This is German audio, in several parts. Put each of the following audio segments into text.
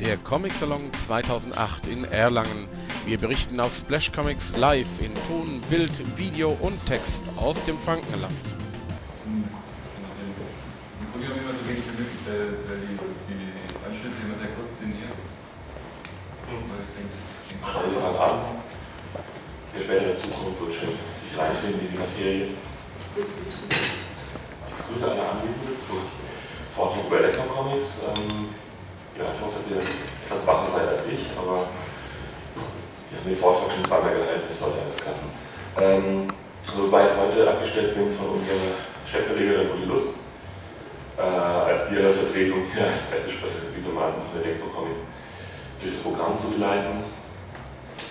der Comic Salon 2008 in Erlangen. Wir berichten auf Splash Comics live in Ton, Bild, Video und Text aus dem Frankenland. Wir immer so wenig wie möglich, weil, weil die, die Anschlüsse immer sehr kurz sind hier. Weil ich denke, ich denke, wir fangen an. Der später in Zukunft wird schon sich reinfinden in die Materie. Ich begrüße alle Anwesenden zum Vortrag über Elektro-Comics. Ähm, ja, ich hoffe, dass ihr etwas wacher seid als ich, aber ich habe den Vortrag schon zweimal gehalten, das sollte einfach klappen. Ähm, soweit heute abgestellt bin von unserer Chefverlegerin Uli Lust, äh, als ihre Vertretung ja, als Pressesprecher gewissermaßen von Elektro-Comics durch das Programm zu geleiten.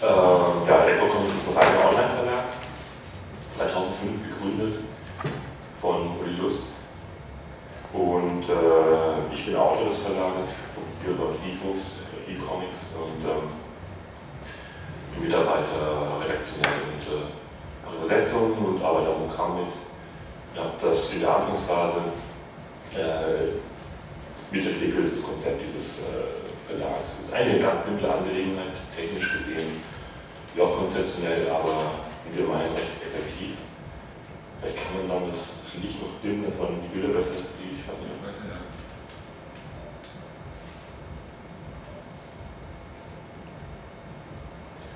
Ähm, ja, Elektrocomics ist ein reiner Online-Verlag, 2005 gegründet von Uli Lust. Und äh, ich bin Autor des Verlages, ich publiziere dort E-Books, E-Comics und ähm, bin Mitarbeiter redaktionell und äh, mache Übersetzungen und arbeite am Programm mit. Ich habe das in der Anfangsphase äh, mitentwickelt, das Konzept dieses äh, Verlags. Es ist eine ganz simple Angelegenheit, technisch gesehen, wie auch konzeptionell, aber wie wir meinen, recht effektiv. Vielleicht kann man dann das, das Licht noch dimmen, dass man die Bilder besser sieht. Ich weiß nicht. ja.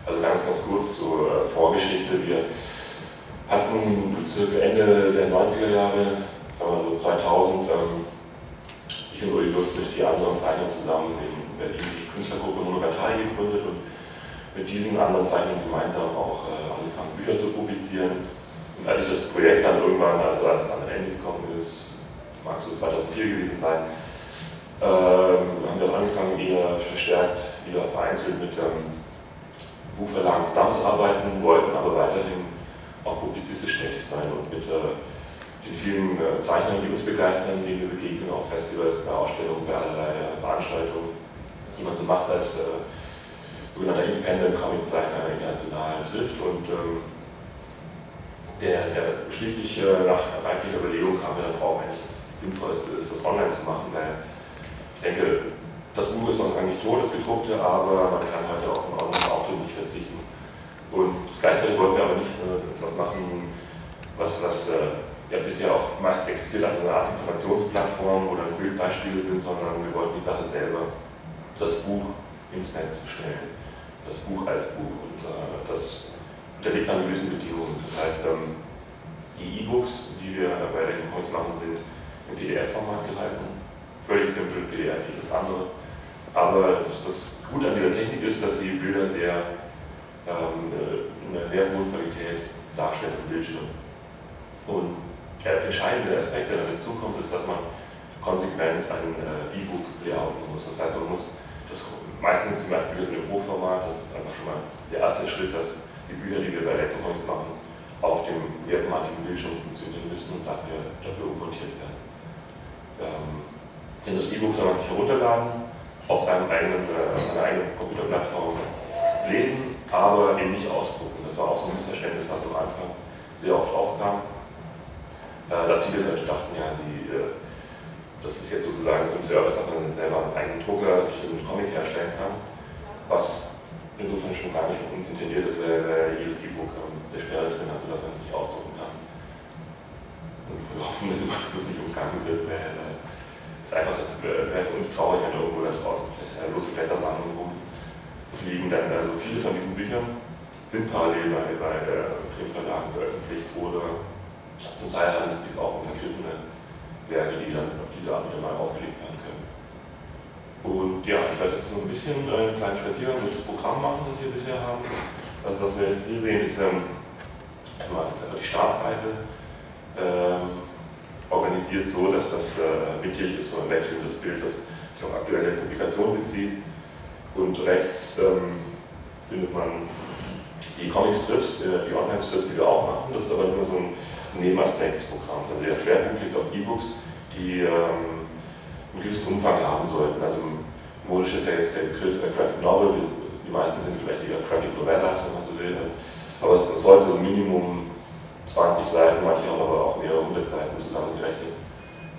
Also ganz, ganz kurz zur äh, Vorgeschichte. Wir hatten circa Ende der 90er Jahre, sagen wir so 2000, ähm, ich und Uli Lust mit vier anderen Zeichnern zusammen in Berlin die Künstlergruppe Monogatari gegründet und mit diesen anderen Zeichnern gemeinsam auch äh, angefangen, Bücher zu publizieren. Und als ich das Projekt dann irgendwann, also als es an ein Ende gekommen ist, mag so 2004 gewesen sein, ähm, haben wir angefangen, eher verstärkt, wieder vereinzelt mit ähm, Buchverlagen zusammenzuarbeiten, wollten aber weiterhin auch publizistisch tätig sein und mit äh, den vielen äh, Zeichnern, die uns begeistern, denen wir begegnen, auf Festivals, bei Ausstellungen, bei allerlei äh, Veranstaltungen, die man so macht als äh, sogenannter Independent Comic Zeichner international trifft. Und ähm, der, der schließlich äh, nach reiflicher Überlegung kam mir dann drauf, eigentlich das Sinnvollste ist, das online zu machen, weil ich denke, das Buch ist noch eigentlich tot, das gedruckte, aber man kann heute auch auf einen Auto nicht verzichten. Und gleichzeitig wollten wir aber nicht äh, was machen, was, was äh, ja bisher auch meist existiert als eine Art Informationsplattform oder Bildbeispiele sind, sondern wir wollten die Sache selber, das Buch ins Netz stellen. Das Buch als Buch. Und äh, das unterliegt dann gewissen Bedingungen. Das heißt, ähm, die E-Books, die wir bei der Comics machen, sind im PDF-Format gehalten. Völlig simpel, PDF wie das andere. Aber das, das Gute an dieser Technik ist, dass die Bilder sehr ähm, in einer sehr hohen Qualität darstellen im Bildschirm. Und der entscheidende Aspekt, der dann dazu kommt, ist, dass man konsequent ein äh, E-Book layouten muss. Das heißt, man muss das meistens, die meisten Bücher sind im Hochformat, das ist einfach schon mal der erste Schritt, dass die Bücher, die wir bei Elektrocomics machen, auf dem mehrformatigen Bildschirm funktionieren müssen und dafür, dafür ummontiert werden. Ähm, denn das E-Book soll man sich herunterladen, auf, seinem eigenen, äh, auf seiner eigenen Computerplattform lesen, aber eben nicht ausdrucken. Das war auch so ein Missverständnis, was am Anfang sehr oft aufkam, äh, dass viele Leute dachten, ja, sie, äh, das ist jetzt sozusagen so ein Service, dass man selber einen eigenen Drucker sich einen Comic herstellen kann, was insofern schon gar nicht von uns intendiert ist, weil jedes E-Book eine Sperre drin hat, sodass man es nicht ausdrucken kann. Und wir hoffen, dass es nicht umgangen wird, weil es einfach es wäre für uns traurig, wenn irgendwo da draußen äh, lose Blättersammlungen rumfliegen. Denn also viele von diesen Büchern sind parallel bei, bei äh, Printverlagen veröffentlicht oder zum Teil handelt es sich auch um vergriffene Werke, die dann auf diese Art wieder mal aufgelegt werden können. Und ja, ich werde jetzt so ein bisschen einen kleinen Spaziergang durch das Programm machen, das wir bisher haben. Also was wir hier sehen, ist ähm, erstmal die Startseite. Ähm, organisiert so, dass das äh, mittig ist, so ein wechselndes Bild, das sich auf aktuelle Publikationen bezieht. Und rechts ähm, findet man die Comic-Strips, äh, die Online-Strips, die wir auch machen. Das ist aber nur so ein Nebenaspekt des Programms. Also der Schwerpunkt liegt auf E-Books, die ähm, einen gewissen Umfang haben sollten. Also modisch ist ja jetzt der Begriff äh, Graphic Novel, die meisten sind vielleicht eher Graphic Novellas, wenn man so will. Aber es sollte so Minimum 20 Seiten, manche haben aber auch mehrere hundert Seiten zusammengerechnet.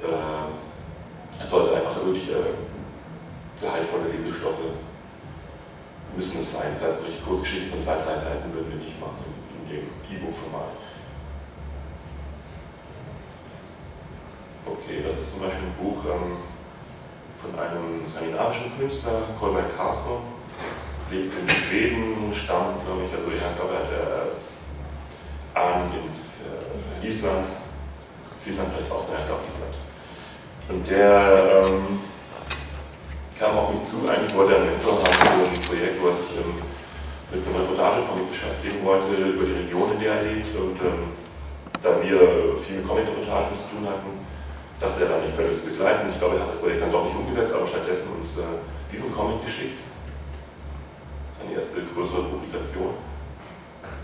Äh, es sollte einfach wirklich äh, gehaltvolle Lesestoffe müssen es sein. Das heißt, richtig Kurzgeschichten von zwei, drei Seiten würden wir nicht machen in, dem E-Book-Format. Okay, das ist zum Beispiel ein Buch ähm, von einem skandinavischen Künstler, Colbert Carlson, lebt in Schweden, stammt, glaube ich, also ja, glaube, er hat äh, Ahnen in äh, Island, Finnland vielleicht auch, naja, glaube Island. Und der ähm, kam auf mich zu, eigentlich wollte er einen Mentor haben für ein Projekt, wo er sich ähm, mit einem Reportagecomic beschäftigen wollte, über die Region, in der er lebt. Und ähm, da wir viel mit Comic-Reportagen zu tun hatten, dachte er dann, ich könnte uns begleiten. Ich glaube, er hat das Projekt dann doch nicht umgesetzt, aber stattdessen uns äh, diesen Comic geschickt. Seine erste größere Publikation.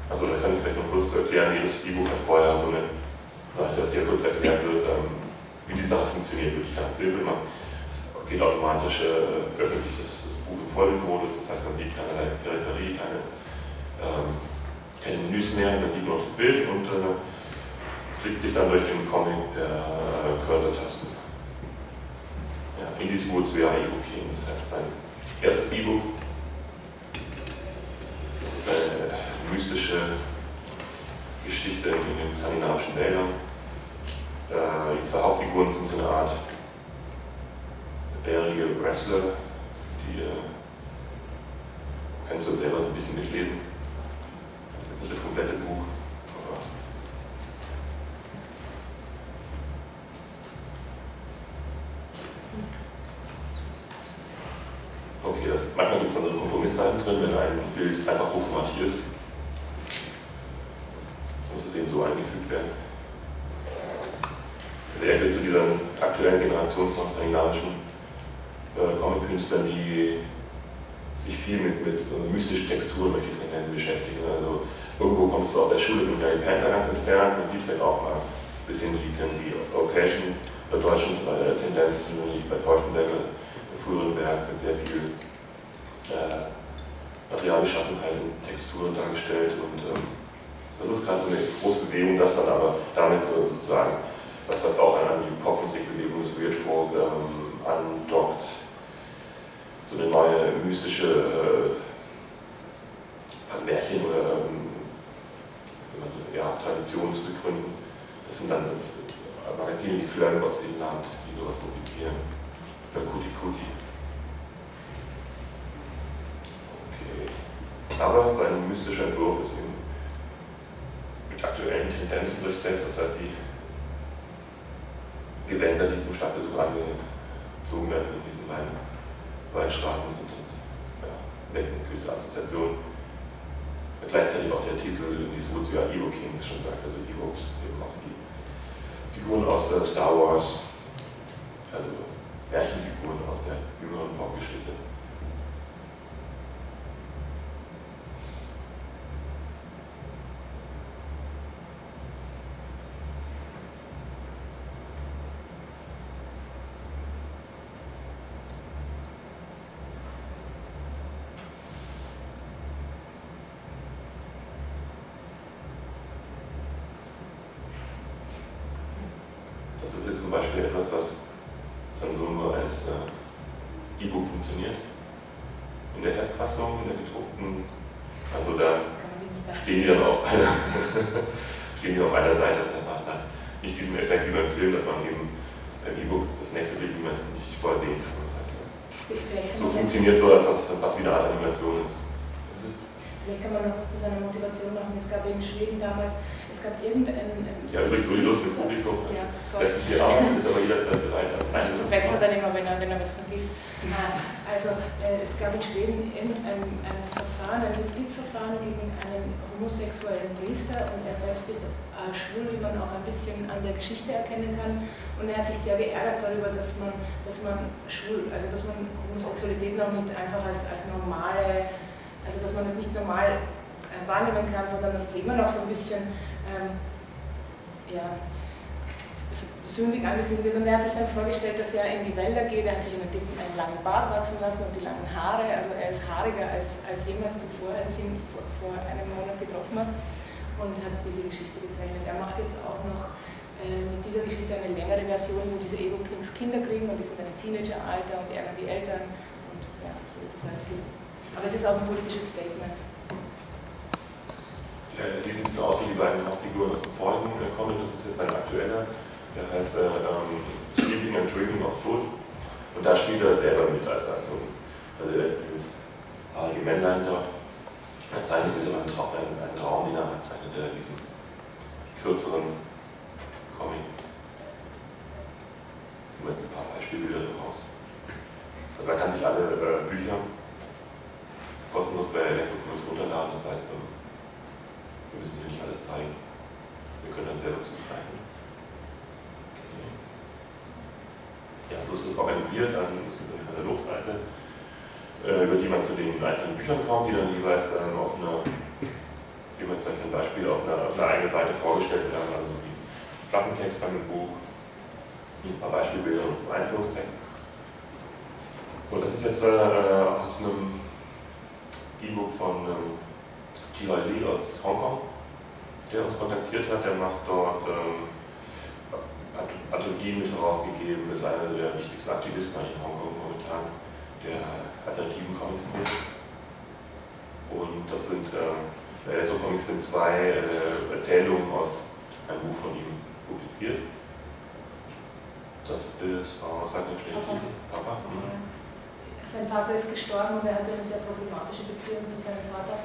Also da kann ich vielleicht noch kurz erklären, jedes E-Book hat vorher so eine Seite, auf der kurz erklärt wird, ähm, wie die Sache funktioniert, wirklich ganz simpel. Man geht automatisch, äh, öffnet sich das, das Buch im Vollbildmodus, das heißt, man sieht keine Peripherie, keine, ähm, keine Menüs mehr, man sieht nur das Bild und äh, klickt sich dann durch den Comic per äh, Cursor-Tasten. Ja, in diesem zu ja E-Book das heißt, mein erstes E-Book, eine mystische Geschichte in den skandinavischen Wäldern. Äh, die zwei Hauptfiguren sind so eine Art bärige Wrestler, die äh, kannst du selber so ein bisschen mitlesen. Das ist nicht das komplette Buch. Okay, das, manchmal gibt es dann so Kompromissseiten drin, wenn ein Bild einfach hochformatiert ist. Muss es eben so eingefügt werden. Also er gehört zu dieser aktuellen Generation von skandinavischen äh, Comic-Künstlern, die sich viel mit, mit so mystischen Texturen, möchte ich es nennen, beschäftigen. Also irgendwo kommt es aus der Schule von Gary Panther ganz entfernt. Man sieht vielleicht auch mal ein bisschen die, die Occasion bei deutschen äh, Tendenzen, wie bei Feuchtenberger im früheren Werk mit sehr viel äh, Materialbeschaffenheit und Texturen dargestellt. Und ähm, das ist gerade so eine große Bewegung, das dann aber damit so, sozusagen, was, was auch an, die Popmusikbewegung des Weird Folk ähm, andockt, so eine neue mystische äh, Märchen oder ähm, so, Traditionen zu begründen. Das sind dann Magazine wie Klön aus Finnland, die sowas publizieren. Oder Kuti Kuti. Okay. Aber sein mystischer Entwurf ist eben mit aktuellen Tendenzen durchsetzt. Das heißt, die Gewänder, die zum Stadtbesuch angezogen werden in diesen beiden Weinstraßen sind ja, wecken gewisse Assoziationen. Gleichzeitig auch der Titel, wie es wozu ja Evo Kings schon sagt, also Evox, eben auch die Figuren aus äh, Star Wars, also Märchenfiguren aus der jüngeren Popgeschichte. zum Beispiel etwas, was dann so nur als äh, E-Book funktioniert. In der Heftfassung, in der gedruckten, also da stehen die dann auf einer, stehen die auf einer Seite, das heißt, man hat dann nicht diesen Effekt wie beim Film, dass man eben beim E-Book das nächste Bild wie man es nicht vorsehen kann. Das heißt, so funktioniert so etwas, was wie eine Animation ist. Vielleicht kann man noch was zu seiner Motivation machen. Es gab in Schweden damals es gab irgendeinen. Ja, übrigens, so Lust im Publikum. Ja, sorry. Das ist aber jederzeit bereit. Besser dann immer, wenn er, wenn er was vergisst. Ah, also, äh, es gab in Schweden irgendein ein Verfahren, ein Justizverfahren gegen einen homosexuellen Priester und er selbst ist schwul, wie man auch ein bisschen an der Geschichte erkennen kann. Und er hat sich sehr geärgert darüber, dass man, dass man schwul, also dass man Homosexualität noch nicht einfach als, als normale, also dass man es nicht normal äh, wahrnehmen kann, sondern dass es immer noch so ein bisschen ähm, ja, sündig angesehen wird. Und er hat sich dann vorgestellt, dass er in die Wälder geht. Er hat sich einen, dicken, einen langen Bart wachsen lassen und die langen Haare. Also er ist haariger als, als jemals zuvor, als ich ihn vor, vor einem Monat getroffen habe. Und hat diese Geschichte gezeichnet. Er macht jetzt auch noch äh, mit dieser Geschichte eine längere Version, wo diese Ego Kings Kinder kriegen und die sind dann im Teenageralter und ärgern die Eltern. Und ja, so wird es weitergehen. Aber es ist auch ein politisches Statement. Es sieht ein bisschen aus wie die beiden Hauptfiguren aus dem vorigen Comic, das ist jetzt ein aktueller, der heißt äh, um, Sleeping and Dreaming of Food. Und da spielt er selber mit als, so, also er ist dieses haarige dort. Er zeichnet wieder einen, Traum, einen, einen Traum, den er hat, zeichnet er diesen kürzeren Comic. Jetzt ein paar Beispielbilder daraus. Also man kann sich alle äh, Bücher kostenlos bei Elektrocomics runterladen, das heißt, ähm, wir müssen hier nicht alles zeigen. Wir können dann selber zugreifen. Okay. Ja, so ist das organisiert. Dann ist eine Katalogseite, äh, über die man zu den einzelnen Büchern kommt, die dann jeweils ähm, auf einer, jeweils dann ein Beispiel auf einer, auf einer eigenen Seite vorgestellt werden, also wie Klappentext bei Buch, ein paar Beispielbilder und ein Einführungstext. Und das ist jetzt äh, aus einem E-Book von ähm, T.Y. Lee aus Hongkong, der uns kontaktiert hat. Der macht dort ähm, Anthologien mit herausgegeben, ist einer der wichtigsten Aktivisten in Hongkong momentan, der alternativen Comics-Szene. Und das sind, äh, Elektro-Comics sind zwei äh, Erzählungen aus einem Buch von ihm publiziert. Das ist aus seinem Papa. Papa. Mhm. Sein Vater ist gestorben und er hatte eine sehr problematische Beziehung zu seinem Vater.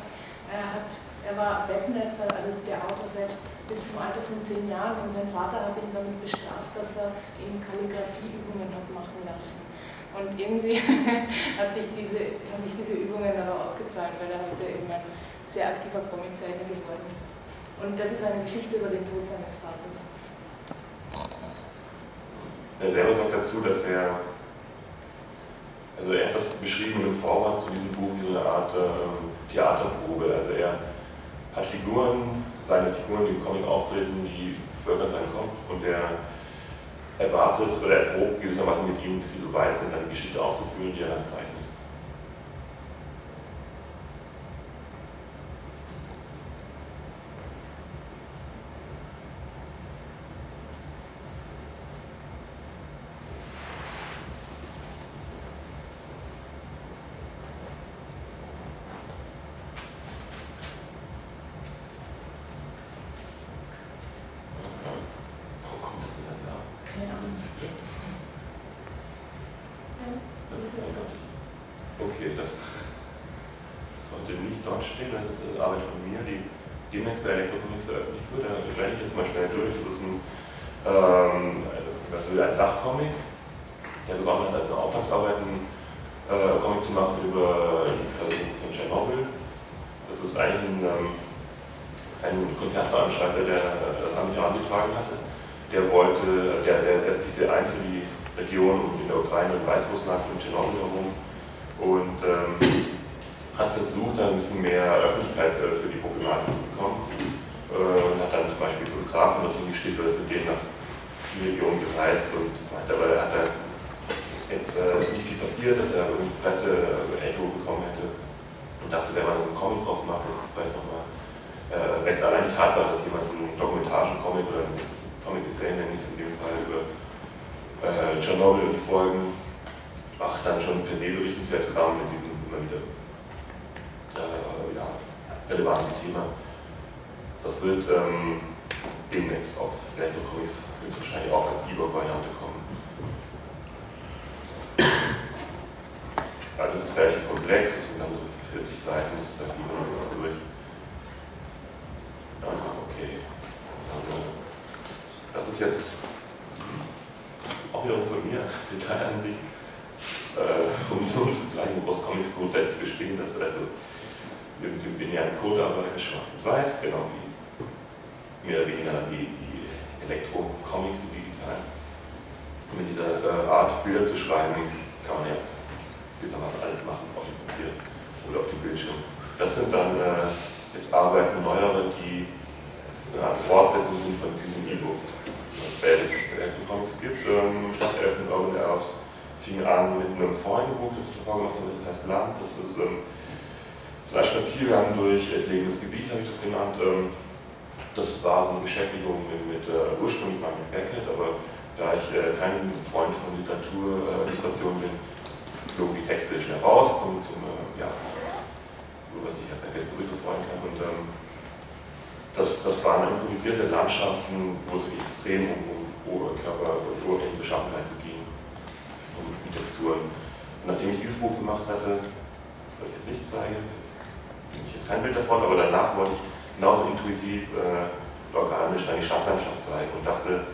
Er, hat, er war Webmesser, also der Autor selbst, bis zum Alter von zehn Jahren und sein Vater hat ihn damit bestraft, dass er ihm Kalligrafieübungen hat machen lassen. Und irgendwie hat sich diese, haben sich diese Übungen aber ausgezahlt, weil er heute eben ein sehr aktiver Comiczeichner geworden ist. Und das ist eine Geschichte über den Tod seines Vaters. Er selber sagt dazu, dass er, also er hat das beschrieben im Vorwort zu diesem Buch wie so eine Art äh, Theaterprobe. Also er hat Figuren, seine Figuren, die im Comic auftreten, die fördern seinen Kopf und er erwartet oder erprobt gewissermaßen mit ihm, dass sie so weit sind, eine Geschichte aufzuführen, die er dann zeichnet. Improvisierte Landschaften, wo es extrem um, um Oberkörper und oberflächliche Beschaffenheit ging, um Texturen. Und nachdem ich dieses Buch gemacht hatte, was ich jetzt nicht zeige, ich jetzt kein Bild davon, aber danach wollte ich genauso intuitiv äh, organisch die Stadtlandschaft zeigen und dachte,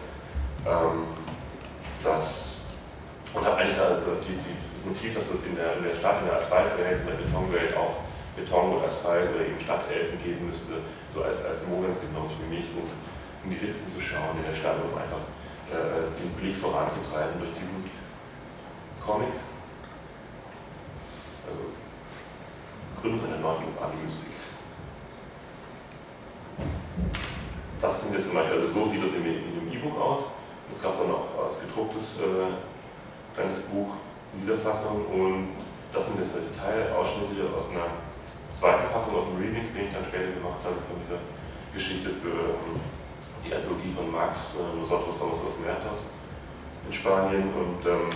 ähm, dass, und habe eigentlich also die, die, das Motiv, dass es in der, in der Stadt, in der Asphaltwelt, in der Betonwelt auch Beton oder Asphalt oder eben Stadtelfen geben müsste, so als, als Mogens genommen für mich, um, um die Ritzen zu schauen in der Stadt, um einfach äh, den Blick voranzutreiben durch diesen Comic. Also Gründung einer neuen Mystik. Das sind jetzt zum Beispiel, also so sieht das in, dem E-Book aus. Es gab auch noch als gedrucktes äh, kleines Buch in dieser Fassung und das sind jetzt halt Teilausschnitte aus einer zweiten Fassung, aus dem Remix, den ich dann später gemacht habe von dieser Geschichte für ähm, die Anthologie von äh, Nosotros Somos los Muertos in Spanien und ähm,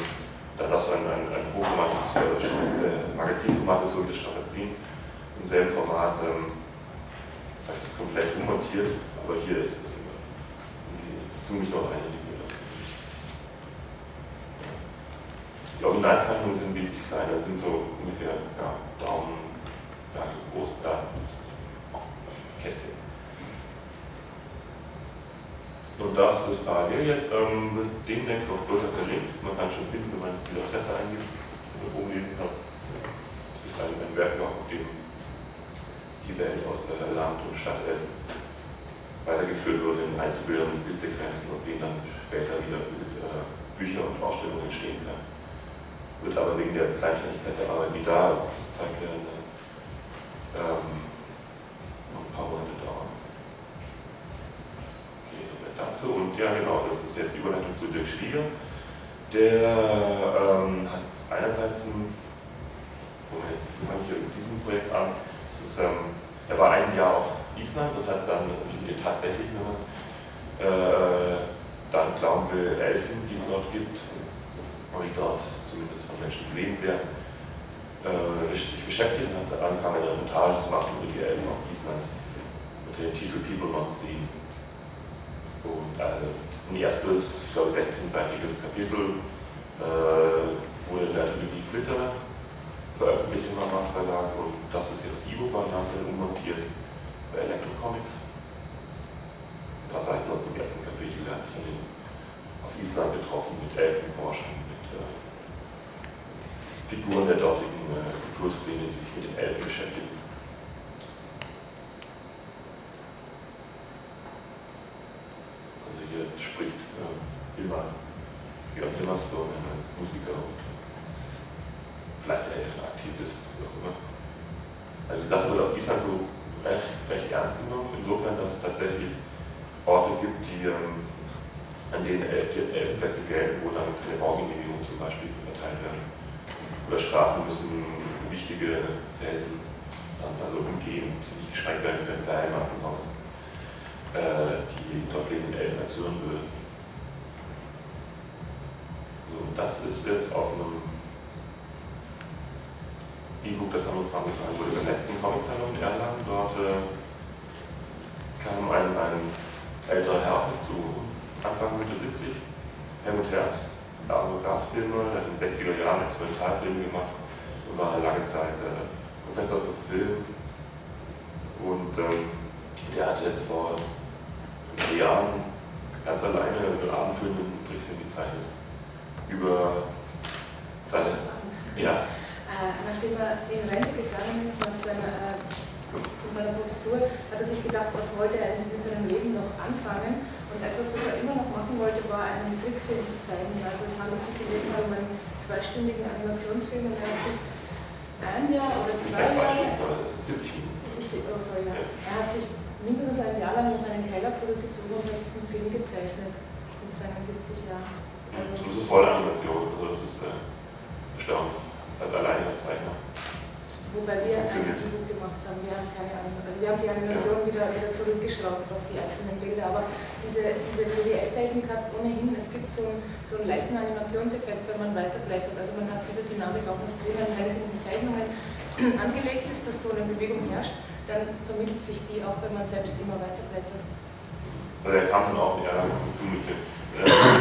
da das ein, ein, ein hochformatiges äh, Magazinformat ist, so wie das Strapazin, im selben Format, ähm, habe ich das komplett ummontiert aber hier ist es ziemlich noch eine Linie. Die Originalzeichnungen sind wesentlich kleiner, sind so ungefähr ja, Daumen ja, so groß, da Kästchen. Und das ist parallel jetzt, ähm, demnächst auf Twitter verlinkt. Man kann schon finden, wenn man jetzt die Adresse eingibt und oben lesen kann. Das ist ein, ein Werk, auf dem die Welt aus äh, Land und Stadt äh, weitergeführt wird in einzubildenden Bildsequenzen, aus denen dann später wieder äh, Bücher und Ausstellungen entstehen können. Wird aber wegen der Kleinständigkeit der Arbeit, die da gezeigt werden, ähm, noch ein paar Monate dauern. Okay, dazu. Und ja, genau, das ist Dirk Schlieger. Der ähm, hat einerseits ein, Moment, fange ich mit diesem Projekt an, ist, ähm, er war ein Jahr auf Island und hat dann tatsächlich nur äh, dann glauben wir Elfen, die es dort gibt, oder die dort zumindest von Menschen gesehen werden, äh, sich beschäftigt und hat angefangen, eine Reportage zu machen über die Elfen auf Island mit dem Titel People Not Seen. Und ein erstes, ich glaube 16-seitiges Kapitel äh, wurde in der Anthologie Flitter veröffentlicht im Amar Verlag und das ist jetzt E-Book-Variante ummontiert bei Electrocomics. Ein paar Seiten aus dem ersten Kapitel, hat sich dann auf Island getroffen mit Elfenforschern, mit äh, Figuren der dortigen äh, Kulturszene, die sich mit den Elfen beschäftigen. Also hier spricht äh, immer Björn so ein Musiker und vielleicht Elfenaktivist, wie auch immer. Also die Sache wird auf Island so recht, recht ernst genommen, insofern, dass es tatsächlich Orte gibt, die, ähm, an denen elf, jetzt Elfenplätze gelten, wo dann keine Baugenehmigung zum Beispiel verteilt werden. Oder Straßen müssen wichtige Felsen dann also umgehen, die nicht gesprengt werden können, weil man sonst äh, die dort lebenden Elfen erzürnen würde. So, das ist jetzt aus einem E-Book, das am 20. wurde im letzten Comic-Salon in Erlangen. Dort äh, kam ein, ein älterer Herr zu, Anfang Mitte 70, Helmut Herbst, Avantgarde-Filmer, hat in den 60er Jahren Experimentalfilme gemacht und war lange Zeit äh, Professor für Film. Und ähm, der hat jetzt vor paar Jahren ganz alleine einen Abendfilm mit einem Trickfilm gezeichnet. Über seine. Ja, nachdem er in Rente gegangen ist nach seiner, äh, von seiner Professur, hat er sich gedacht, was wollte er mit seinem Leben noch anfangen. Und etwas, das er immer noch machen wollte, war einen Trickfilm zu zeigen. Also es handelt sich in dem Fall um einen zweistündigen Animationsfilm und er hat sich ein Jahr oder zwei Jahre. 70 oh sorry, ja. Er hat sich mindestens ein Jahr lang in seinen Keller zurückgezogen und hat diesen Film gezeichnet in seinen 70 Jahren. das ist voll Animation, also das ist äh, erstaunlich als alleiniger Zeichner. Wobei wir ein E-Book gemacht haben, wir haben keine Ahnung. Also wir haben die Animation ja. wieder, wieder zurückgeschraubt auf die einzelnen Bilder, aber diese, diese PDF-Technik hat ohnehin, es gibt so einen, so einen leichten Animationseffekt, wenn man weiterblättert. Also man hat diese Dynamik auch noch drin, wenn es in den Zeichnungen angelegt ist, dass so eine Bewegung herrscht, dann vermittelt sich die auch, wenn man selbst immer weiterblättert. Also er kam dann auch ja, zu mit der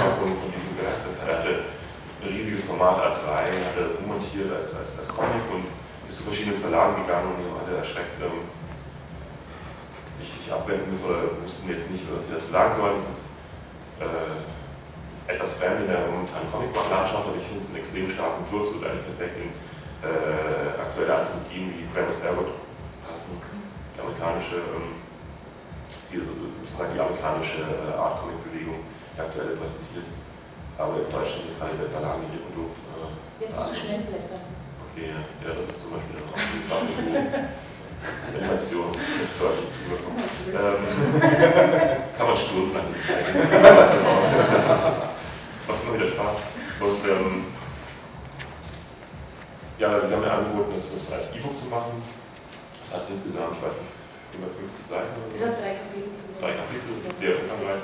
Fassung von diesem Werk. Riesiges Format A3, hat er das montiert als, als, als Comic und ist zu verschiedenen Verlagen gegangen und die haben alle erschreckt ähm, ich, ich abwenden müssen oder wussten jetzt nicht, was wir das sagen sollen. Das ist äh, etwas fremd in der momentanen Comicbuch-Landschaft, aber ich finde es einen extrem starken Fluss und eigentlich perfekt in äh, aktuelle Anthologien wie Framus Herbert passen. Die amerikanische, ähm, die, sozusagen die amerikanische äh, Art-Comic-Bewegung, die aktuelle präsentiert. Aber in Deutschland ist halt der ihr Produkt. Äh, Jetzt musst du schnell blättern. Okay, ja, das ist zum Beispiel auch Animation mit deutlich zugekommen. Ähm, kann man stundenlang. Macht immer wieder Spaß. Und ähm, ja, sie haben mir angeboten, das als E-Book zu machen. Das hat insgesamt, ich weiß nicht, 150 Seiten oder so. Das hat drei Kapitel zu Drei Kapitel, sehr umfangreich.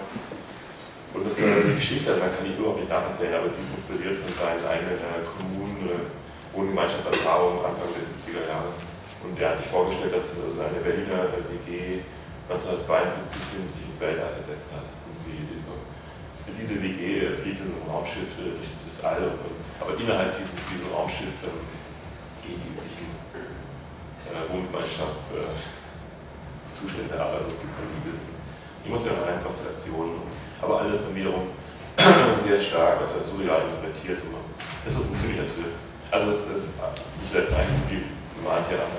Und das ist äh, die Geschichte, man kann die überhaupt nicht nacherzählen, aber sie ist inspiriert von seinen eigenen äh, Kommunen, äh, Wohngemeinschaftserfahrungen Anfang der 70er Jahre. Und er hat sich vorgestellt, dass seine Berliner WG 1972 sich ins Weltall versetzt hat. Und sie, diese WG fliegt in einem Raumschiff durch das All, aber innerhalb dieses, dieses Raumschiffs ähm, gehen die üblichen äh, Wohngemeinschaftszustände ab. Also es gibt dann die emotionalen Konstellationen, aber alles dann wiederum sehr stark also surreal interpretiert. Es ist ein ziemlicher Film. Also es ist nicht der Zeit, die mahnt ja an,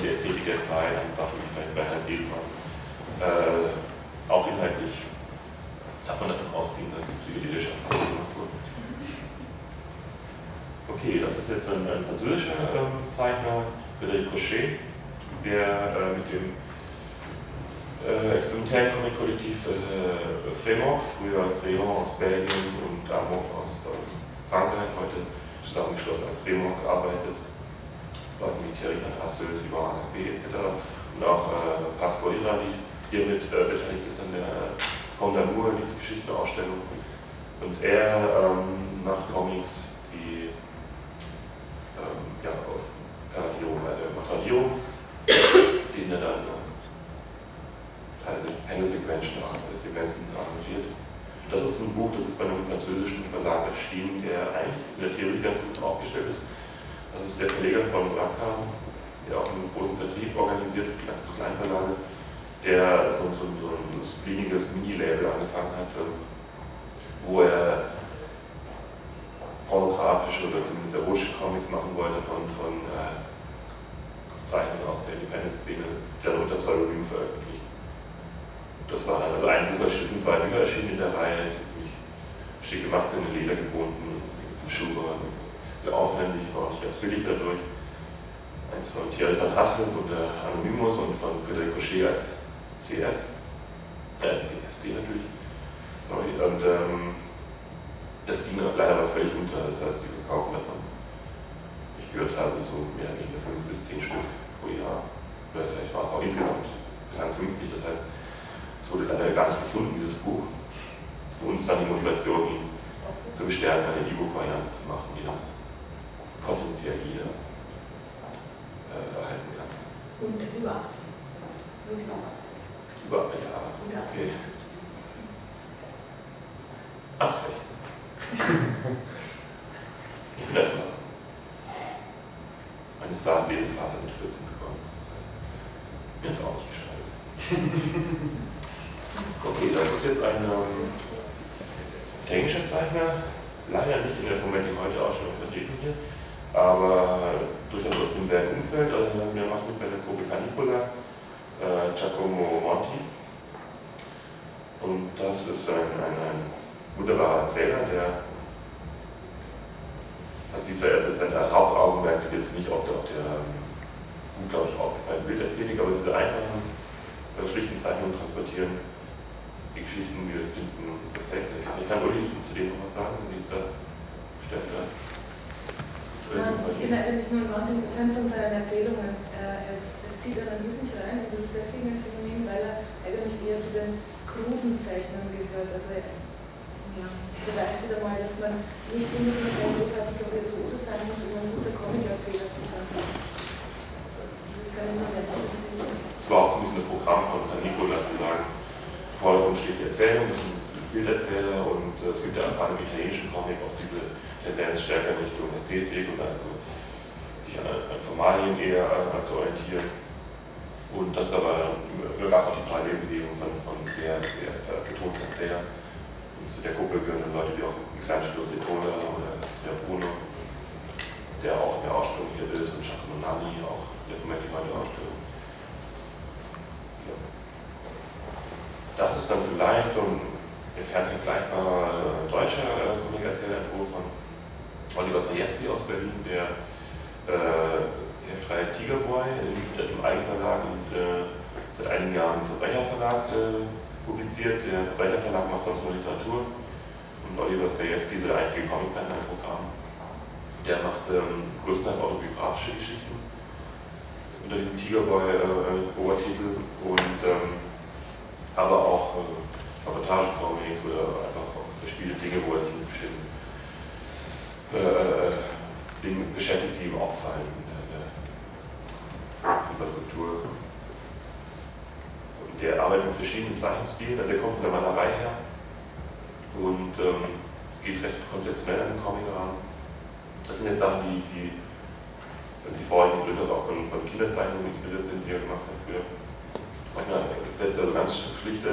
die Ästhetik der Zeit, an Sachen wie bei Hans Edelmann. Äh, auch inhaltlich darf man davon ausgehen, dass psychedelische Erfahrungen gemacht wurden. Okay, das ist jetzt ein, ein französischer ähm, Zeichner, Frédéric Crochet, der äh, mit dem äh, experimentellen Comic-Kollektiv äh, Fremont, früher Fremont aus Belgien und Amok aus äh, Frankreich, heute zusammengeschlossen als Fremont gearbeitet. Leute wie Thierry van Hasselt, Ivan B. etc. Und auch äh, Pascal Irani hier mit äh, beteiligt ist an der Pont d'Amour Liebesgeschichtenausstellung. Und er ähm, macht Comics, die ähm, ja, auf Parodierung, also er macht Parodierung, denen er dann also Panel-Sequenzen arrangiert. Das ist ein Buch, das ist bei einem französischen Verlag erschienen, der eigentlich in der Theorie ganz gut aufgestellt ist. Das ist der Verleger von Rackham, der auch einen großen Vertrieb organisiert für ganzen Kleinverlage, der so, so, so ein spleeniges Mini-Label angefangen hat, ähm, wo er pornografische oder zumindest erotische Comics machen wollte von, von äh, Zeichnern aus der Independent-Szene, die dann unter Pseudonym veröffentlicht. Das war dann also ein Buch, es sind zwei Bücher erschienen in der Reihe, die ziemlich schick gemacht sind, in Leder gebunden, Schuhe, sehr aufwendig, aber auch nicht ganz billig dadurch. Eins von Thierry van Hassel und der Anonymous und von Frédéric Cochet als CF, äh, FC natürlich. Sorry, und ähm, das ging leider aber völlig unter, das heißt, die verkaufen davon, ich gehört habe, so mehr oder weniger 5 bis 10 Stück pro Jahr. Oder vielleicht war es auch insgesamt bislang 50, das heißt, wurde leider gar nicht gefunden, dieses Buch. Für uns dann die Motivation, ihn zu bestärken, eine E-Book-Variante zu machen, die dann potenziell jeder äh, erhalten kann. Und über 18. Und über 18. Über, ja. Und 18 okay. Ab 16. In etwa. Meine Saatlesephase mit 14 bekommen. Das heißt, mir hat es auch nicht geschaltet. Okay, das ist jetzt ein ähm, italienischer Zeichner, leider nicht in der Form, die heute auch schon vertreten hier, aber durchaus aus demselben Umfeld. Also wir machen mit bei der Gruppe Canicola äh, Giacomo Monti. Und das ist ein, ein, ein wunderbarer Erzähler, der hat sie verändert, sein Hauptaugenmerk jetzt nicht der, auf der gut, glaube ich, ausgefallenen Bildästhetik, aber diese einfachen, äh, schlichten Zeichnungen transportieren die Geschichten, die wir finden, perfekt. Ich kann Uli zu dem noch was sagen, in dieser Stelle. Nein, ich bin eigentlich nur ein wahnsinniger Fan von seinen Erzählungen. Es, es zieht einen riesig rein und das ist deswegen ein Phänomen, weil er eigentlich eher zu den kruden Zeichnern gehört. Also ja, beweist wieder mal, dass man nicht immer mit einer großartigen Virtuose sein muss, um ein guter Comic-Erzähler zu sein. Ich kann immer nicht Das war auch so ein Programm von Nicola zu sagen, Vordergrund steht die Erzählung, das sind Bilderzähler und äh, es gibt ja gerade im italienischen Comic auch diese Tendenz stärker Richtung Ästhetik und also sich an, an Formalien eher äh, zu orientieren. Und das ist aber, nur gab es auch die Parallelbewegung von, von der, der äh, betonten Erzähler. Und zu der Gruppe gehören dann Leute wie auch die kleine Stilositone oder der Bruno, der auch in der Ausstellung hier ist, und Chacononani, auch der Moment in der Ausstellung. Ja. Das ist dann vielleicht so ein entfernt vergleichbarer äh, deutscher äh, Kommunikationentwurf von Oliver Krajewski aus Berlin, der äh, Heftreihe Tigerboy, das im Eigenverlag und äh, seit einigen Jahren im Verbrecherverlag äh, publiziert. Der Verbrecherverlag macht sonst nur Literatur und Oliver Krajewski ist der einzige Comiczeichner im Programm. Der macht ähm, größtenteils autobiografische Geschichten unter dem Tigerboy-Obertitel äh, und ähm, aber auch äh, Sabotagecomics oder einfach auch verspielte Dinge, wo er sich mit bestimmten äh, Dingen beschäftigt, die ihm auffallen in der, der, unserer Kultur. Und der arbeitet mit verschiedenen Zeichenstilen, also er kommt von der Malerei her und ähm, geht recht konzeptionell an den Comic ran. Das sind jetzt Sachen, die, die, die vorhin durchaus auch von, von Kinderzeichnungen inspiriert sind, die er gemacht hat früher. Manchmal setzt er so ganz schlichte,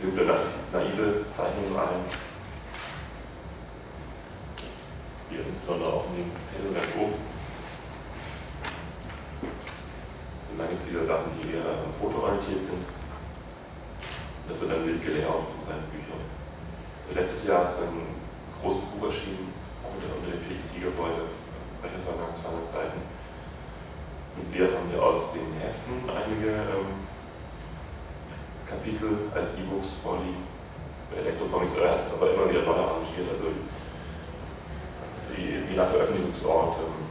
simple, naive Zeichnungen ein hier insbesondere auch in den Panel ganz oben. Und dann gibt es wieder Sachen, die eher am Foto orientiert sind. Das wird dann wild gelayout in seinen Büchern. Letztes Jahr ist ein großes Buch erschienen, unter, unter dem Titel Gigabeute, Brecher Verlag, 200 Seiten. Und wir haben hier aus den Heften einige ähm, Kapitel als E-Books vorliegen. Elektrocomics, er hat es aber immer wieder neu arrangiert. Also je nach Veröffentlichungsort ähm,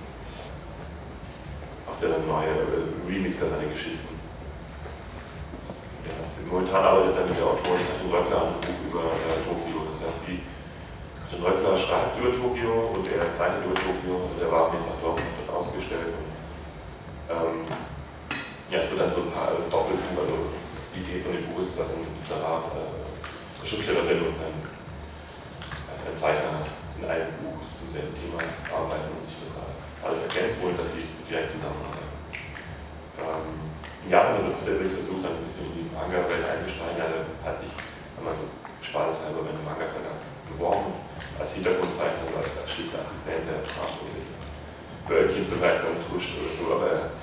macht er dann neue äh, Remixer seine Geschichten. Ja, momentan arbeitet er mit der Autorin Katrin Röckler an Buch über äh, Tokio. Das heißt, die Katrin Röckler schreibt über Tokio und er zeichnet über Tokio. Also er war mehrfach dort und hat ausgestellt. Ähm, ja, wird dann so ein paar Doppelbuch, also die Idee von dem Buch ist, dass ein Literat, äh, Schriftstellerin und ein, ein Zeichner in einem Buch zum selben Thema arbeiten und sich das alle ergänzt, ohne dass sie direkt zusammenarbeiten. Ähm, in Japan hat er versucht, ein bisschen in die Manga-Welt einzusteigen. Er hat sich einmal so spaßhalber bei einem Manga-Verlag beworben, als Hintergrundzeichner, als Schichteassistent, der sprach und sich Wölkchen vielleicht beim Tuschen oder so, aber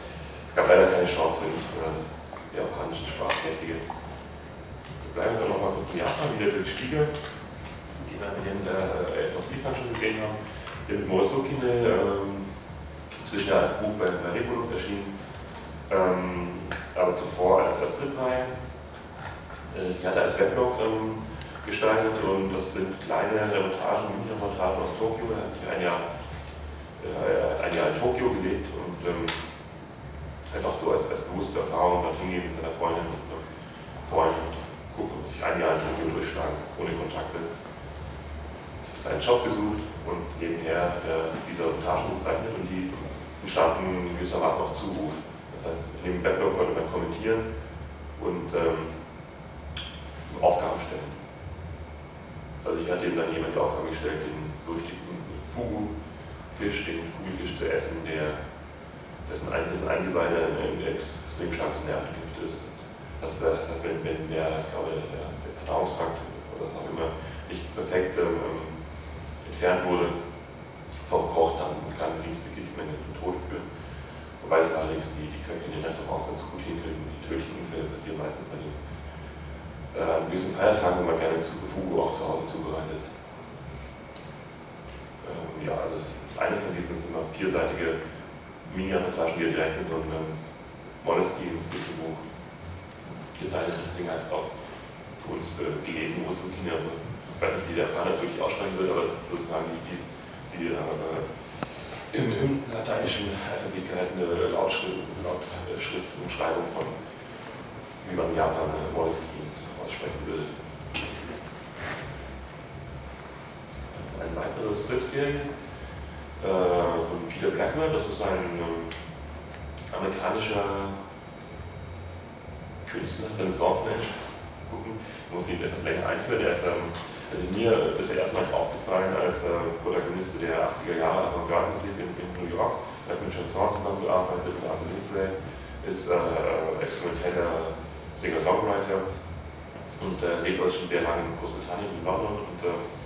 es gab leider keine Chance für nicht äh, japanischen Sprachmächtige. Wir bleiben jetzt auch noch mal kurz in Japan, wieder durch Stiege die wir mit den äh, Liefern schon gesehen haben. Der Morosukine, ähm, zwischen als Buch bei, bei Revolut erschienen, ähm, aber zuvor als Östritreihe. Äh, die hat er als Weblog ähm, gestaltet und das sind kleine Reportagen, Mini-Reportagen aus Tokio. Er hat sich ein Jahr, äh, ein Jahr in Tokio gelebt und ähm, einfach so als, als bewusste Erfahrung dorthin gehen mit seiner Freundin und Freund und gucken, sich ein Jahr in Tokio durchschlagen, ohne Kontakte einen Job gesucht und nebenher äh, diese Reportagen gezeichnet und die entstanden gewissermaßen auf Zuruf. Das heißt, in dem Weblog konnte man kommentieren und ähm, Aufgaben stellen. Also ich hatte ihm dann jemand die Aufgabe gestellt, den durchdicken Fugu-Fisch, den Kugelfisch zu essen, der dessen, dessen Eingeweide ein extrem starkes Nervengift ist. Das, das heißt, wenn, wenn der, ich glaube, der, Verdauungstrakt oder was auch immer nicht perfekt ähm, entfernt wurde, verkocht, dann kann die Giftmenge zum Tod führen. Wobei es allerdings die, die Köche in den Restaurants ganz gut hinkriegen. Die tödlichen Unfälle passieren meistens bei den äh, gewissen Feiertagen, wo man gerne zu Fugu auch zu Hause zubereitet. Ähm, ja, also es ist eine von diesen immer vierseitige Mini-Reportagen, die er direkt mit so einem Moleskine, Skizzenbuch gezeichnet hat. Deswegen heißt es auch für uns äh, gelesen, wo es so Kinder ich weiß nicht, wie der Japaner es wirklich ausschreiben wird, aber es ist sozusagen die, die, die äh, im, im lateinischen Alphabet gehaltene Lautschrift, und Schreibung von, wie man in Japan Moleskine aussprechen will. Eine weitere Strip-Serie äh, von Peter Blackmer, das ist ein ähm, amerikanischer Künstler, Renaissance-Mensch. Gucken, ich muss ihn etwas länger einführen. Er ist ähm, also mir ist er erstmal aufgefallen als äh, Protagonist der 80er Jahre Avantgarde-Musik in, in, New York. Er hat mit Chanson zusammengearbeitet, mit Arthur Lindsay, ist äh, experimenteller Singer-Songwriter und äh, lebt also schon sehr lange in Großbritannien, in London. Und, äh,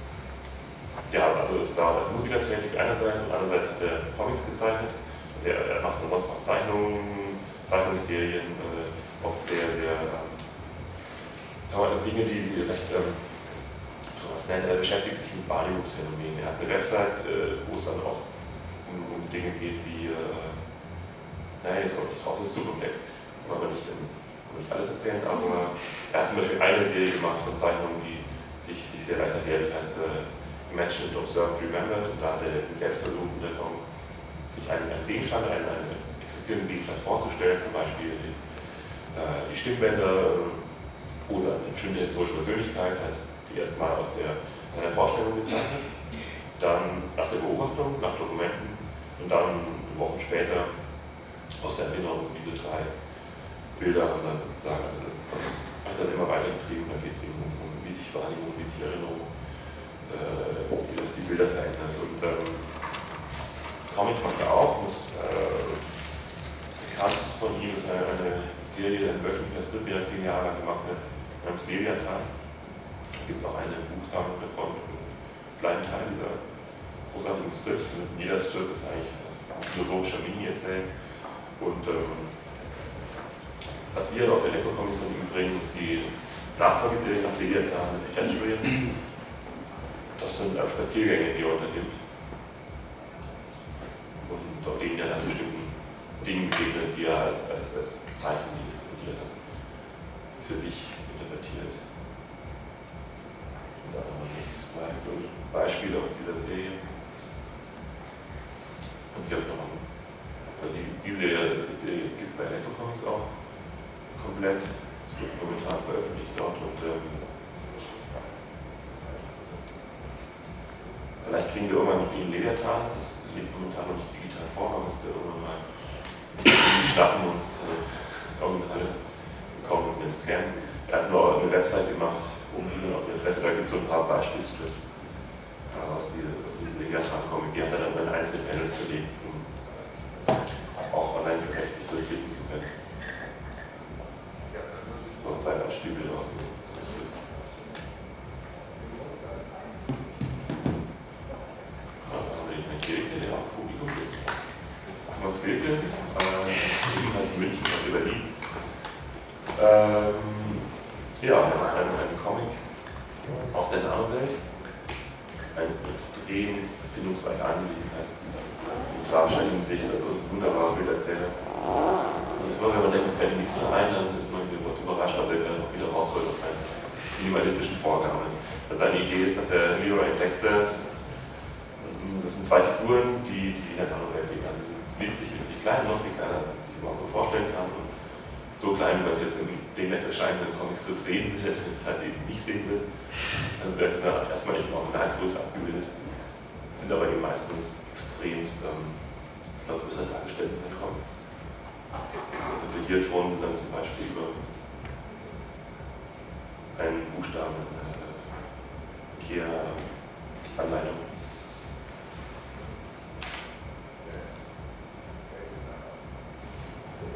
ja, also ist da als Musiker tätig einerseits und andererseits hat er Comics gezeichnet. Also er, er macht sonst auch Zeichnungen, Zeichnungsserien, äh, oft sehr, sehr äh, Dinge, die, recht ähm, was nennt, er beschäftigt sich mit Wahrnehmungsphänomenen. Er hat eine Website, äh, wo es dann auch um, um Dinge geht wie, äh, naja, jetzt komme ich drauf, das ist zu komplex, kann aber nicht, ähm, nicht alles erzählen, aber er hat zum Beispiel eine Serie gemacht von Zeichnungen, die sich, sich sehr leicht erklärt, die heißt äh, Imagined, Observed, Remembered, und da hat er selbst versucht, sich einen, einen Gegenstand, einen, einen existierenden Gegenstand vorzustellen, zum Beispiel die, äh, die Stimmbänder äh, oder eine bestimmte historische Persönlichkeit, halt die erstmal aus der, seiner Vorstellung gezeichnet, dann nach der Beobachtung, nach Dokumenten und dann Wochen später aus der Erinnerung diese drei Bilder haben dann sozusagen, also das, das hat dann immer weiter getrieben, da geht es eben um, um, wie sich Wahrnehmung, wie sich Erinnerung, die Bilder verändert. Und ähm, Comics macht er auch, und äh, bekannt von ihm ist eine, eine Serie, ein wöchentlicher Strip, den er zehn Jahre lang gemacht hat, namens Leviathan gibt es auch eine Buchsammlung davon mit einem kleinen Teil dieser großartigen Strips. Und jeder Strip ist eigentlich ein philosophischer Mini-Essay. Und ähm, was wir auf der Lektor-Kommission bringen, ist die Nachfolgeserie nach Leviathan, das Etchery. Das sind äh, Spaziergänge, die er unternimmt. Und auf denen er dann bestimmten Dingen begegnet, die er als, als, als Zeichen liest und die er dann für sich interpretiert sind auch noch zwei Beispiele aus dieser Serie. Und habe noch einen, also die, diese Serie gibt es bei Electrocomics auch komplett, wird momentan veröffentlicht dort und ähm, vielleicht kriegen wir irgendwann noch die Leviathan, das liegt momentan noch nicht digital vor, man müsste irgendwann mal starten und äh, irgendeine bekommen und den Scan. Er hat nur eine Website gemacht, umliegen auf der Interesse. Da gibt es so ein paar Beispielstrips aus, die, aus diesem Leviathan-Comic. Die hat er dann in einzelne Panels gelegt, um auch online rechtlich durchklicken zu können. Noch zwei Beispiele aus dem Thomas Wilke, äh, ebenfalls Berlin. Ähm, ja, ein, ein Comic aus der Nahwelt. Eine extrem erfindungsreiche Angelegenheit. Darstellung sehe ich also wunderbare Bilderzähler. Und immer wenn man denkt, es fällt nichts mehr ein, dann ist man überrascht, was er dann wieder rausholt aus seinen minimalistischen Vorgaben. Also seine Idee ist, dass er mehrere Texte, das sind zwei Figuren, die, die in der Nahwelt leben. Also sind winzig, winzig klein, noch viel kleiner, als sich überhaupt vorstellen kann. So klein, wie es jetzt in demnächst erscheinenden Comics so sehen will, das heißt eben nicht sehen will. Also sie dann erstmal nicht in Originalgröße abgebildet, sind aber eben meistens extremst ähm, vergrößert dargestellt in den Comics. Also hier thronen sie dann zum Beispiel über einen Buchstaben in einer Kehr-Anleitung.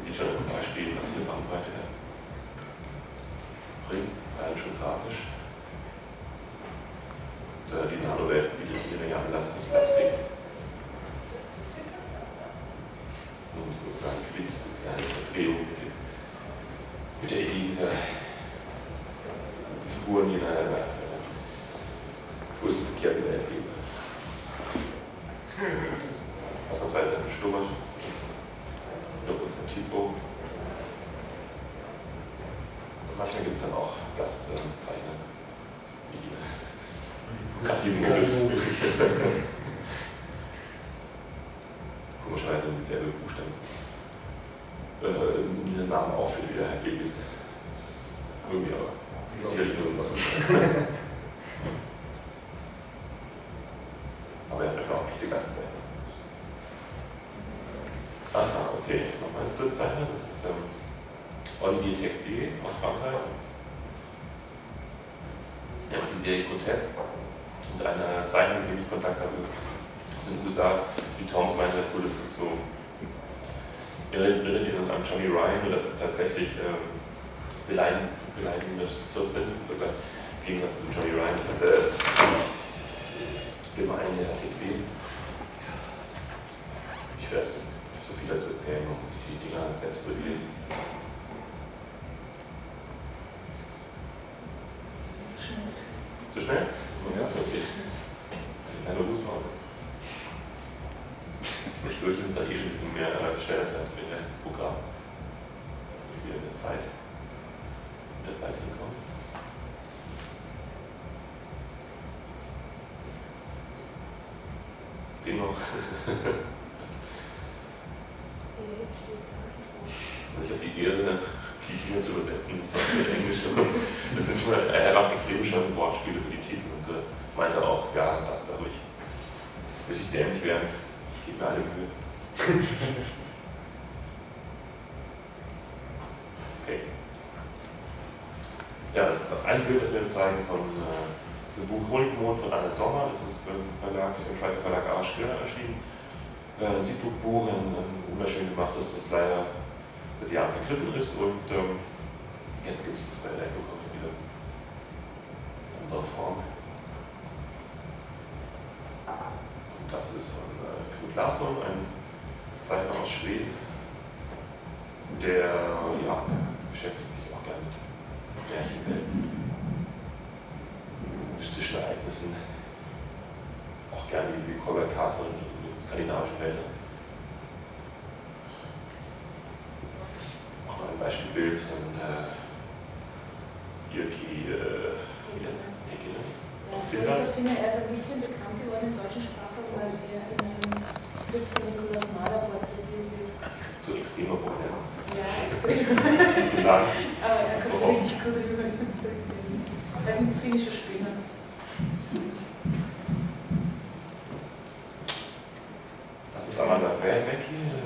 Sieht schon ein Beispiel, was hier Bandbreite bringt, allein schon grafisch. Äh, die Nanowelt bietet ihre ja Anlass fürs Slapstick. Und sozusagen Witz, eine kleine Verdrehung mit, der Idee dieser Figuren, die in einer größenverkehrten Welt leben. Was noch weiter noch unser Tipo. Manchmal gibt es dann auch Gastzeichner, wie Kathi Moos. komischerweise dieselbe Buchstaben äh, Namen aufführt, wie der Herr Weg ist. Irgendwie aber sicherlich nur was. aber er hat auch echte Gastzeichner. Aha, okay. Nochmal ein Strippzeichner. Das ist ähm, Olivier Texier aus Frankreich. Der hat die Serie Grotesque und eine Zeichnung, mit der ich Kontakt habe aus den USA. Die Toms meinte dazu, das ist so erinnert ihr an Johnny Ryan oder das ist tatsächlich ähm, beleidigend, beleidigende Subsendung gegen das zu Johnny Ryan ist. Also, gemein, der hat jetzt Ich werde nicht so viel dazu erzählen, man muss sich die Dinger selbst durchlesen. Zu schnell. Zu schnell? Ja, okay. Eine Huthaube. Ich würde uns dann eh schon ein bisschen mehr äh, schneller für den Rest des Programms. Wie wir in der Zeit, in der Zeit hinkommen. Den noch. Also ich habe die Ehre, die Dinge zu übersetzen, das war für Englisch. Das sind schon äh, auch extrem schöne Wortspiele für die Titel und äh, meinte auch, ja, das dadurch würde ich dämlich werden. Ich gebe mir alle Mühe. okay. Ja, das ist ein Bild, das wir zeigen von äh, dem Buch Chronikmond von Anne Sommer. Das ist beim Verlag, im Schweizer Verlag Stirner erschienen. Äh, ein Siebdruckbuch, ein, ein wunderschön gemachtes, das leider Jahren vergriffen ist und ähm, jetzt gibt es das bei Echo wieder in anderer Form. Und das ist von äh, Knut Larsson, ein Zeichner aus Schweden, der ja, beschäftigt sich auch gerne mit Märchenwelten, mystischen Ereignissen, auch gerne wie Colbert Castle und diese skandinavischen Wälder. Auch noch ein Beispielbild von äh, Jürki äh, Häkkinen aus Ich Finnland. finde, er ist ein bisschen bekannt geworden in der deutschen Sprache, weil er in einem Skript von Nikolaus Mahler porträtiert wird. Zu extremer Prominenz. Ja, extrem. Vielen Dank. Aber er kommt richtig gut rüber in Österreich. Ein finnischer Spinner. Das ist Amanda Vähämäki, äh,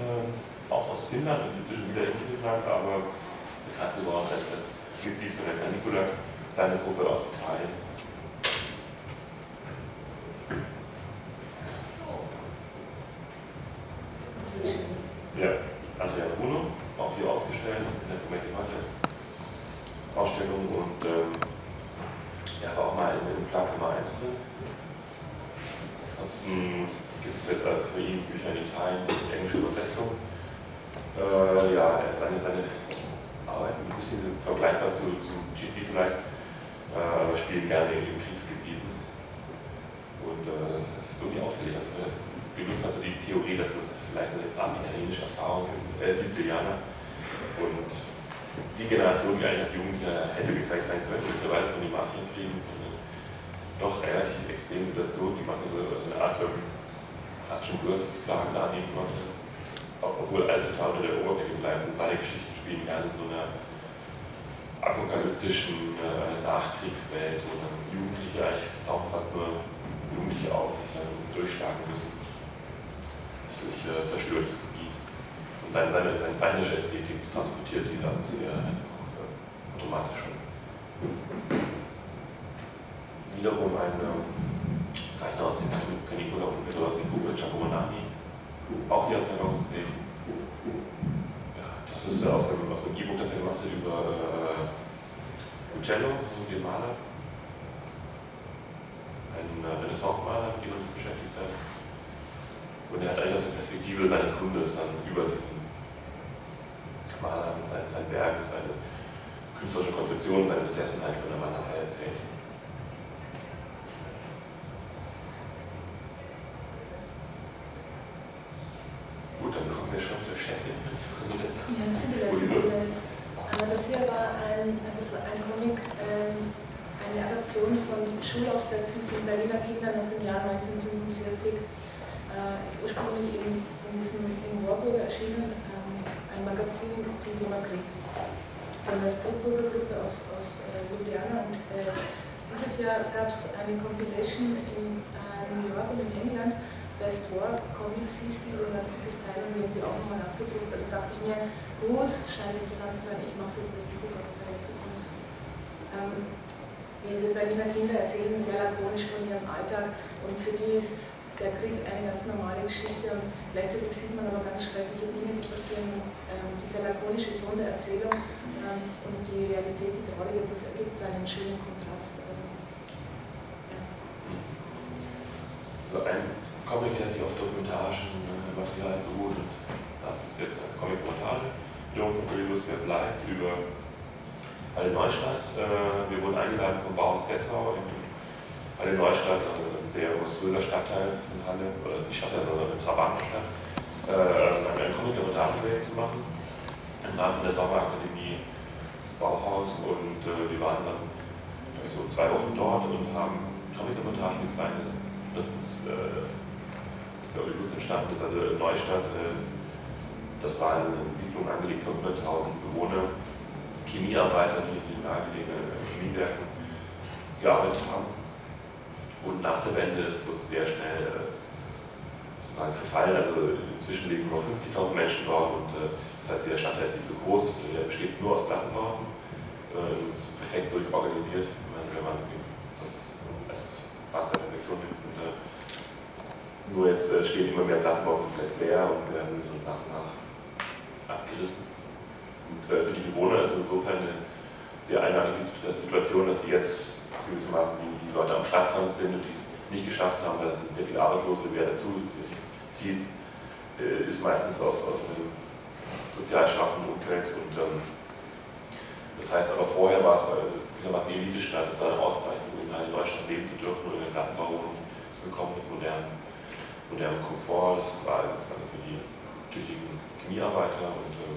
Finnland, inzwischen wieder in Finnland, aber bekannt geworden als das Mitglied von der Canicula, seine Gruppe aus Italien. Inzwischen. Ja, Andrea Bruno, auch hier ausgestellt in der Vermeckle Heute Ausstellung und ähm, er war auch mal in dem Plug Nummer 1 drin. Ansonsten gibt es jetzt auch für ihn Bücher in Italien mit englischer Übersetzung. Äh, ja, er seine, seine Arbeiten ein bisschen vergleichbar zu, zu GP vielleicht, äh, aber spielen gerne in, in Kriegsgebieten. Und äh, das ist irgendwie auffällig. Also, Genuss hatte die Theorie, dass es vielleicht eine Art italienische Erfahrung ist. Er ist Sizilianer und die Generation, die eigentlich als Jugendlicher hätte geprägt sein können, mittlerweile von den Mafienkriegen, eine doch relativ extreme Situation, die machen so eine Art ähm, fast schon Bürgerklagen daneben machen, obwohl alles total unter der Oberfläche bleibt. Und seine Geschichten spielen gerne in so einer apokalyptischen äh, Nachkriegswelt, wo dann Jugendliche eigentlich tauchen fast nur Jugendliche auf, sich dann durchschlagen müssen durch äh, zerstörtes Gebiet. Und dann seine, seine zeichnerische Ästhetik transportiert die dann sehr einfach äh, automatisch schon. Wiederum ein ähm, Zeichner aus dem Canicula und Pedro aus dem Google, Giacomo Nani, auch hier aus der Raum gewesen. Ja, das ist äh, aus dem, aus dem E-Book, das er gemacht hat über äh, Uccello, also den Maler. Ein äh, Renaissance-Maler, mit dem er sich beschäftigt hat. Und er hat eigentlich aus der Perspektive seines Hundes dann über diesen Maler mit seinen, seinen Werken, seine künstlerische Konzeption, seine Besessenheit von der Malerei erzählt. Gut, dann kommen wir schon zur Chefin. Ja, das sind die letzten Bilder jetzt. Aber das hier war ein, das war ein Comic, ähm, eine Adaption von Schulaufsätzen von Berliner Kindern aus dem Jahr 1945. Äh, ist ursprünglich eben in diesem im Warburger erschienen ähm, ein Magazin zum Thema Krieg von der Strickburger Gruppe aus, aus äh, Ljubljana. Und äh, dieses Jahr gab es eine Compilation in äh, New York und in England. Best War Comics hieß die, so ein ganz dickes Teil, und die haben die auch nochmal abgedruckt. Also dachte ich mir, gut, scheint interessant zu sein, ich mache es jetzt als E-Book ähm, Diese Berliner Kinder erzählen sehr lakonisch von ihrem Alltag und für die ist der Krieg eine ganz normale Geschichte und gleichzeitig sieht man aber ganz schreckliche Dinge, die passieren. Ähm, dieser lakonische Ton der Erzählung ähm, und die Realität, die traurige, das ergibt einen schönen Kontrast. Also, ja. ein Comic, der sich auf dokumentarischen äh, Material beruht, das ist jetzt eine Comic-Montage, wiederum von Web Live über Halle Neustadt. Äh, wir wurden eingeladen vom Bauhaus Dessau in Halle Neustadt, also ein sehr monströser Stadtteil von Halle, oder nicht Stadtteil, sondern eine Trabantenstadt, äh, eine Comic-Montage zu machen im Rahmen der Sommerakademie Bauhaus und äh, wir waren dann so zwei Wochen dort und haben Comic-Montagen gezeichnet. Das ist, glaube ich, entstanden ist. Also Neustadt, äh, das war eine Siedlung angelegt von 100.000 Bewohnern, Chemiearbeiter, die in den nahegelegenen Chemiewerken gearbeitet haben. Und nach der Wende ist das sehr schnell äh, sozusagen verfallen. Also inzwischen leben nur 50.000 Menschen dort und äh, das heißt, der Stadtteil ist nicht so groß, der besteht nur aus Plattenbauten, äh, ist perfekt durchorganisiert. Wenn man das Perfektion nimmt. Und, äh, nur jetzt stehen immer mehr Plattenbauten komplett leer und werden so nach und nach abgerissen. Äh, für die Bewohner ist es insofern eine sehr einartige Situation, dass sie jetzt gewissermaßen die, die Leute am Stadtrand sind und die es nicht geschafft haben, da sind sehr viele Arbeitslose, wer dazu zieht, äh, ist meistens aus, aus dem sozial schwachen Umfeld. Und ähm, das heißt aber vorher war es gewissermaßen die Elite-Stadt, es war eine Auszeichnung, in einer Deutschland leben zu dürfen und in den Plattenbauwohnungen zu bekommen mit modernem, modernem Komfort. Das war sozusagen für die tüchtigen Chemiearbeiter und äh,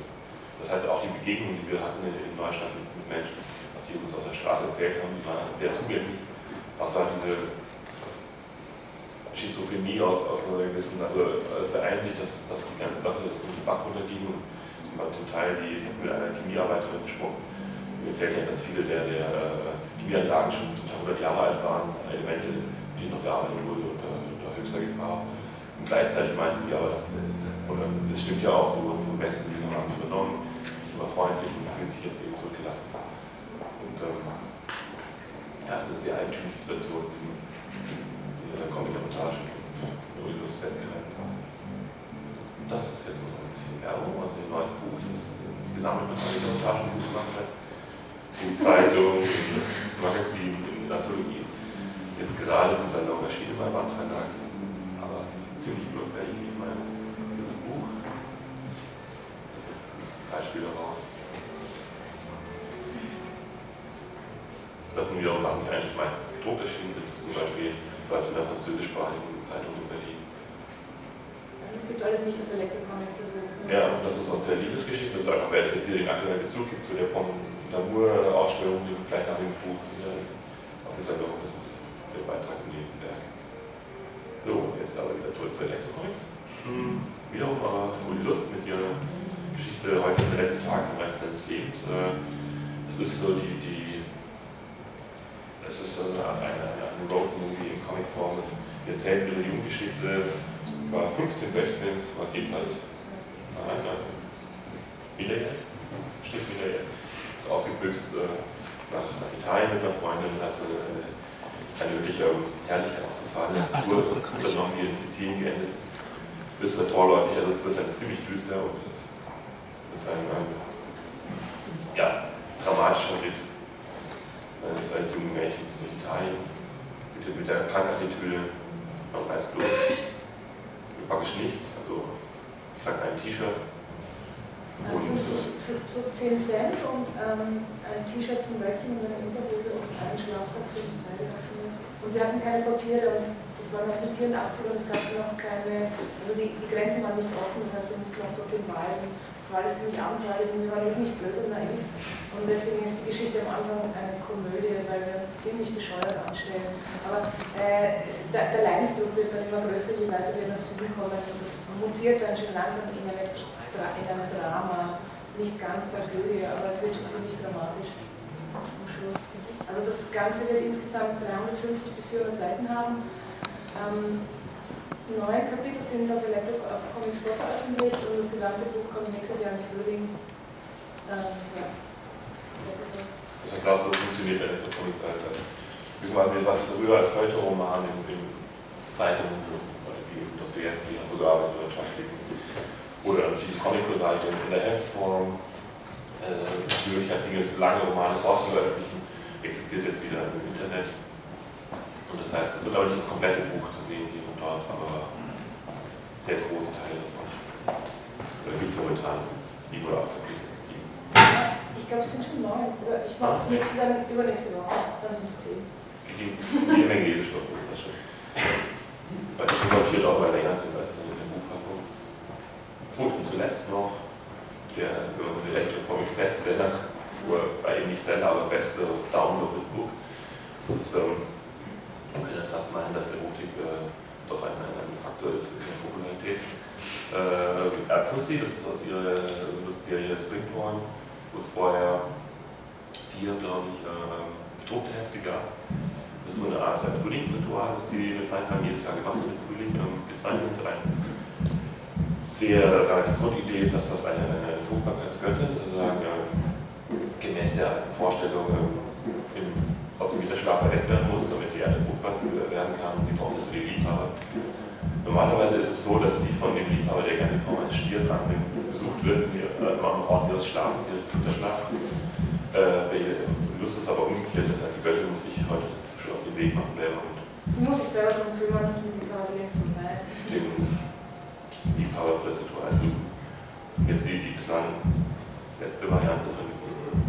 das heißt auch die Begegnungen, die wir hatten in, Neustadt mit, Menschen, was sie uns aus der Straße erzählt haben, die waren sehr zugänglich. Was war diese Schizophrenie aus, aus einer gewissen, also aus der Einsicht, dass, dass die ganze Sache so den Bach runterging und man zum Teil die, ich habe mit einer Chemiearbeiterin gesprochen, die erzählt hat, dass viele der, der äh, Chemieanlagen schon zum Teil 100 Jahre alt waren, Elemente, die noch gearbeitet wurden unter, unter höchster Gefahr. Und gleichzeitig meinte sie aber, dass, oder das stimmt ja auch, sie wurden vom Westen die haben sie freundlich und fühlen sich jetzt eben zurückgelassen. Und ähm, ja, es ist sehr eigentümliche Situation, die dieser Comic-Reportage festgehalten haben. Das ist jetzt noch ein bisschen Werbung, also ein neues Buch, das ist gesammelt mit allen Reportagen, die gemacht hat. In Zeitungen, in Magazinen, in Anthologien. Jetzt gerade zum Salon erschienen beim Wandverlag. Aber ziemlich überfällig, wie mein Buch. Beispiele raus. Das sind wiederum Sachen, die eigentlich meistens gedruckt erschienen sind. Zum Beispiel läuft in der französischsprachigen Zeitung in Berlin. Also es gibt alles nicht nur verleckte Comics, das ist Ja, das ist aus der Liebesgeschichte. Das ist einfach, wer es jetzt hier den aktuellen Bezug gibt zu der Pom Lamour-Ausstellung, die gleich nach dem Buch hier auf der Sendung, das ist der Beitrag im Nebenwerk. So, jetzt aber wieder zurück zu Elektrocomics. Hm, wiederum aber Uli Lust mit ihrer Geschichte, heute ist der letzte Tag vom Rest deines Lebens. Äh, das ist so die, die es ist eine, eine, eine Road-Movie in Comicform. Die erzählt ihre Jugendgeschichte, war 15, 16, was jedenfalls. Nein, nein. Minderjährig? Stimmt, minderjährig. Ist aufgebüxt äh, nach, Italien mit einer Freundin, hat eine, eine, eine wirkliche Herrlichkeit auszufahren. Ja, Tour unternommen, die in Sizilien geendet. Bis vorläufig, also es wird dann ziemlich düster und es ist ein, ein ja, dramatischer Ritt äh, als junge Mädchen in Italien mit, mit der Krankheitstüte, man weiß bloß, praktisch nichts, also ich sag ein T-Shirt. 50, so 10 Cent und ähm, ein T-Shirt zum Wechseln und eine Unterhose und einen Schlafsack für die Teile. Und wir hatten keine Papiere und das war 1984 und es gab noch keine, also die, die Grenzen waren nicht offen, das heißt, wir mussten auch durch den Wald. Das war alles ziemlich abenteuerlich und wir waren jetzt nicht blöd und naiv. Und deswegen ist die Geschichte am Anfang eine Komödie, weil wir uns ziemlich bescheuert anstellen. Aber äh, es, der, der Leidensdruck wird dann immer größer, je weiter wir dazu kommen. Und das mutiert dann schon langsam in, eine, in ein Drama. Nicht ganz Tragödie, aber es wird schon ziemlich dramatisch am Schluss. Also das Ganze wird insgesamt 350 bis 400 Seiten haben. Ähm, neun Kapitel sind auf Electro Comics vorveröffentlicht und das gesamte Buch kommt nächstes Jahr im Frühling. Ähm, ja. Heißt, auch so funktioniert Electro Comics als, als beziehungsweise was früher als Feuilleton-Roman in, in Zeitungen, wie Dostoevsky so gearbeitet oder natürlich die Comic-Bereiche in der Heftform, äh, die Möglichkeit, Dinge, lange Romane vorzuveröffentlichen existiert jetzt wieder im Internet. Und das heißt, es wird aber nicht das komplette Buch zu sehen hier und dort, aber sehr große Teile davon. Oder gibt es momentan sieben oder acht Kapitel? Sieben. Ich glaube, es sind schon neun. Ich mache das nächste dann übernächste Woche. Dann sind es zehn. Jede Menge Lesestoff ist das schon. Weil die notiert auch mal länger sind als in der Buchfassung. Und zuletzt noch der, man so direkt Comics Bestseller nur bei ihm nicht Seller, aber beste Download-Book. Und ähm, man könnte fast meinen, dass Erotik äh, doch ein, ein, Faktor ist für die Popularität. Äh, Pussy, das ist aus ihrer Serie Springborn, wo es vorher vier, glaube ich, äh, bedruckte Hefte gab. Das ist so eine Art äh, Frühlingsritual, das sie eine Zeit lang jedes Jahr gemacht hat im Frühling, ähm, gezeichnet. Ein sehr, äh, die Grundidee ist, dass das eine, eine Fruchtbarkeitsgöttin, also sagen, gemäß der Vorstellung ähm, aus dem Winterschlaf erweckt werden muss, damit die Erde fruchtbar werden kann. Sie braucht das für die Liebhaber. Normalerweise ist es so, dass sie von dem Liebhaber, der gerne vor einem Stier dran besucht wird, äh, am Ort ihres Schlafens, ihres Winterschlafs. Äh, Lust ist aber umgekehrt, das heißt, die Göttin muss sich heute schon auf den Weg machen selber. Und sie muss sich selber darum kümmern, dass mit die Parallelen zu bleiben. Den Liebhaber für das Ritual suchen. Jetzt die, die letzte Variante von Ritual